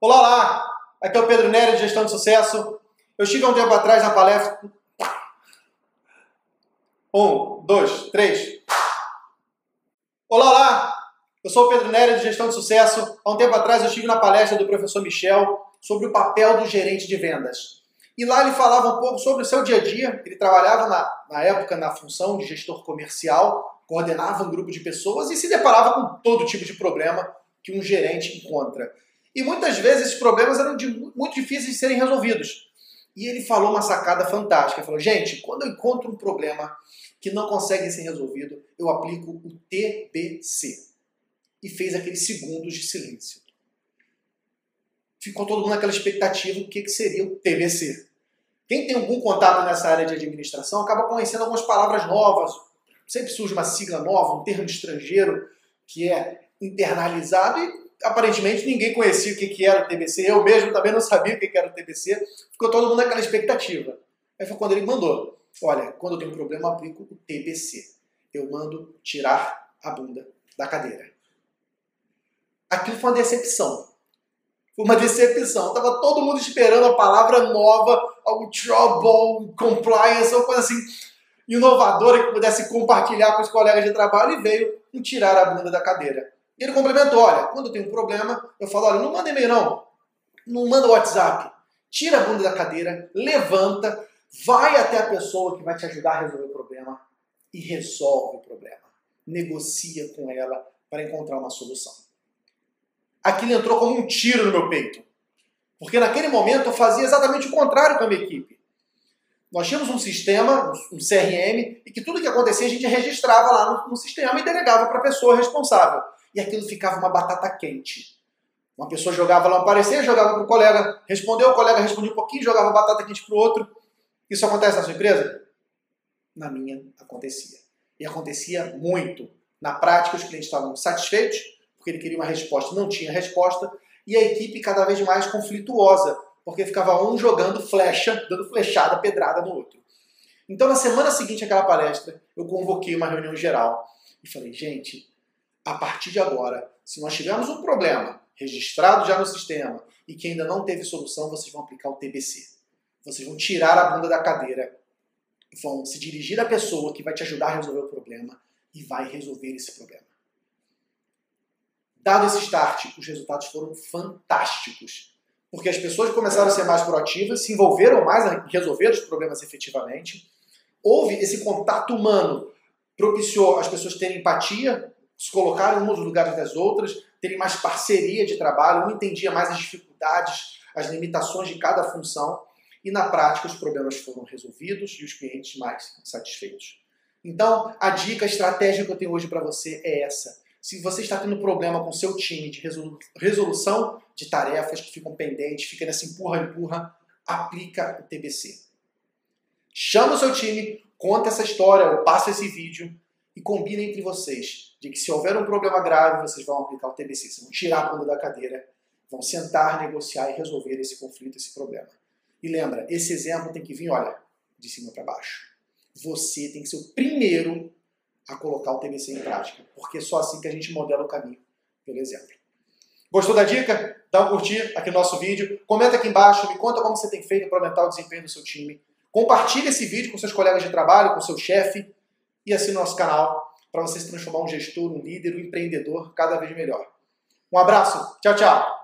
Olá lá! Aqui é o Pedro Nery de Gestão de Sucesso. Eu estive há um tempo atrás na palestra. Um, dois, três. Olá lá! Eu sou o Pedro Nery de Gestão de Sucesso. Há um tempo atrás eu estive na palestra do professor Michel sobre o papel do gerente de vendas. E lá ele falava um pouco sobre o seu dia a dia. Ele trabalhava na, na época na função de gestor comercial, coordenava um grupo de pessoas e se deparava com todo tipo de problema que um gerente encontra. E muitas vezes esses problemas eram de, muito difíceis de serem resolvidos. E ele falou uma sacada fantástica. Ele falou, gente, quando eu encontro um problema que não consegue ser resolvido, eu aplico o TBC. E fez aqueles segundos de silêncio. Ficou todo mundo naquela expectativa do que, que seria o TBC. Quem tem algum contato nessa área de administração acaba conhecendo algumas palavras novas. Sempre surge uma sigla nova, um termo estrangeiro que é internalizado e aparentemente ninguém conhecia o que, era o TBC, eu mesmo também não sabia o que, era o TBC, ficou todo mundo naquela expectativa. Aí foi quando ele mandou: Olha, quando eu tenho um problema, eu aplico o TBC. Eu mando tirar a bunda da cadeira. Aquilo foi uma decepção. Foi uma decepção. Tava todo mundo esperando a palavra nova, algo trouble, compliance, alguma coisa assim inovadora que pudesse compartilhar com os colegas de trabalho e veio um tirar a bunda da cadeira. E ele complementou: olha, quando eu tenho um problema, eu falo: olha, não manda e-mail, não. Não manda WhatsApp. Tira a bunda da cadeira, levanta, vai até a pessoa que vai te ajudar a resolver o problema e resolve o problema. Negocia com ela para encontrar uma solução. Aquilo entrou como um tiro no meu peito. Porque naquele momento eu fazia exatamente o contrário com a minha equipe. Nós tínhamos um sistema, um CRM, e que tudo que acontecia a gente registrava lá no sistema e delegava para a pessoa responsável e aquilo ficava uma batata quente. Uma pessoa jogava lá um parecer, jogava para o colega, respondeu, o colega respondia um pouquinho, jogava batata quente para o outro. Isso acontece na sua empresa? Na minha acontecia. E acontecia muito. Na prática, os clientes estavam satisfeitos, porque ele queria uma resposta, não tinha resposta, e a equipe cada vez mais conflituosa, porque ficava um jogando flecha, dando flechada, pedrada no outro. Então, na semana seguinte àquela palestra, eu convoquei uma reunião geral e falei, gente, a partir de agora, se nós tivermos um problema registrado já no sistema e que ainda não teve solução, vocês vão aplicar o TBC. Vocês vão tirar a bunda da cadeira, vão se dirigir à pessoa que vai te ajudar a resolver o problema e vai resolver esse problema. Dado esse start, os resultados foram fantásticos. Porque as pessoas começaram a ser mais proativas, se envolveram mais em resolver os problemas efetivamente. Houve esse contato humano, propiciou as pessoas terem empatia se colocarem uns nos lugares das outras, terem mais parceria de trabalho, um entendia mais as dificuldades, as limitações de cada função, e na prática os problemas foram resolvidos e os clientes mais satisfeitos. Então, a dica, a estratégia que eu tenho hoje para você é essa. Se você está tendo problema com seu time de resolução de tarefas que ficam pendentes, fica nessa empurra-empurra, aplica o TBC. Chama o seu time, conta essa história ou passa esse vídeo e combina entre vocês de que se houver um problema grave, vocês vão aplicar o TBC, vocês vão tirar a bunda da cadeira, vão sentar, negociar e resolver esse conflito, esse problema. E lembra, esse exemplo tem que vir, olha, de cima para baixo. Você tem que ser o primeiro a colocar o TBC em prática, porque é só assim que a gente modela o caminho pelo exemplo. Gostou da dica? Dá um curtir aqui no nosso vídeo. Comenta aqui embaixo, me conta como você tem feito para aumentar o desempenho do seu time. Compartilhe esse vídeo com seus colegas de trabalho, com seu chefe e assine nosso canal para você se transformar um gestor, um líder, um empreendedor cada vez melhor. Um abraço, tchau, tchau!